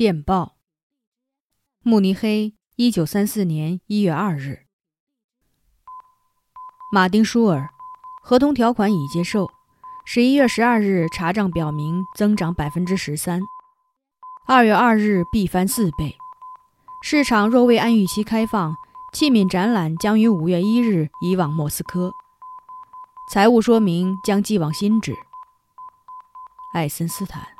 电报慕尼黑一九三四年一月二日。马丁舒尔合同条款已接受十一月十二日查账表明增长百分之十三二月二日必翻四倍。市场若未按预期开放器皿展览将于五月一日移往莫斯科。财务说明将寄往新址。爱森斯坦。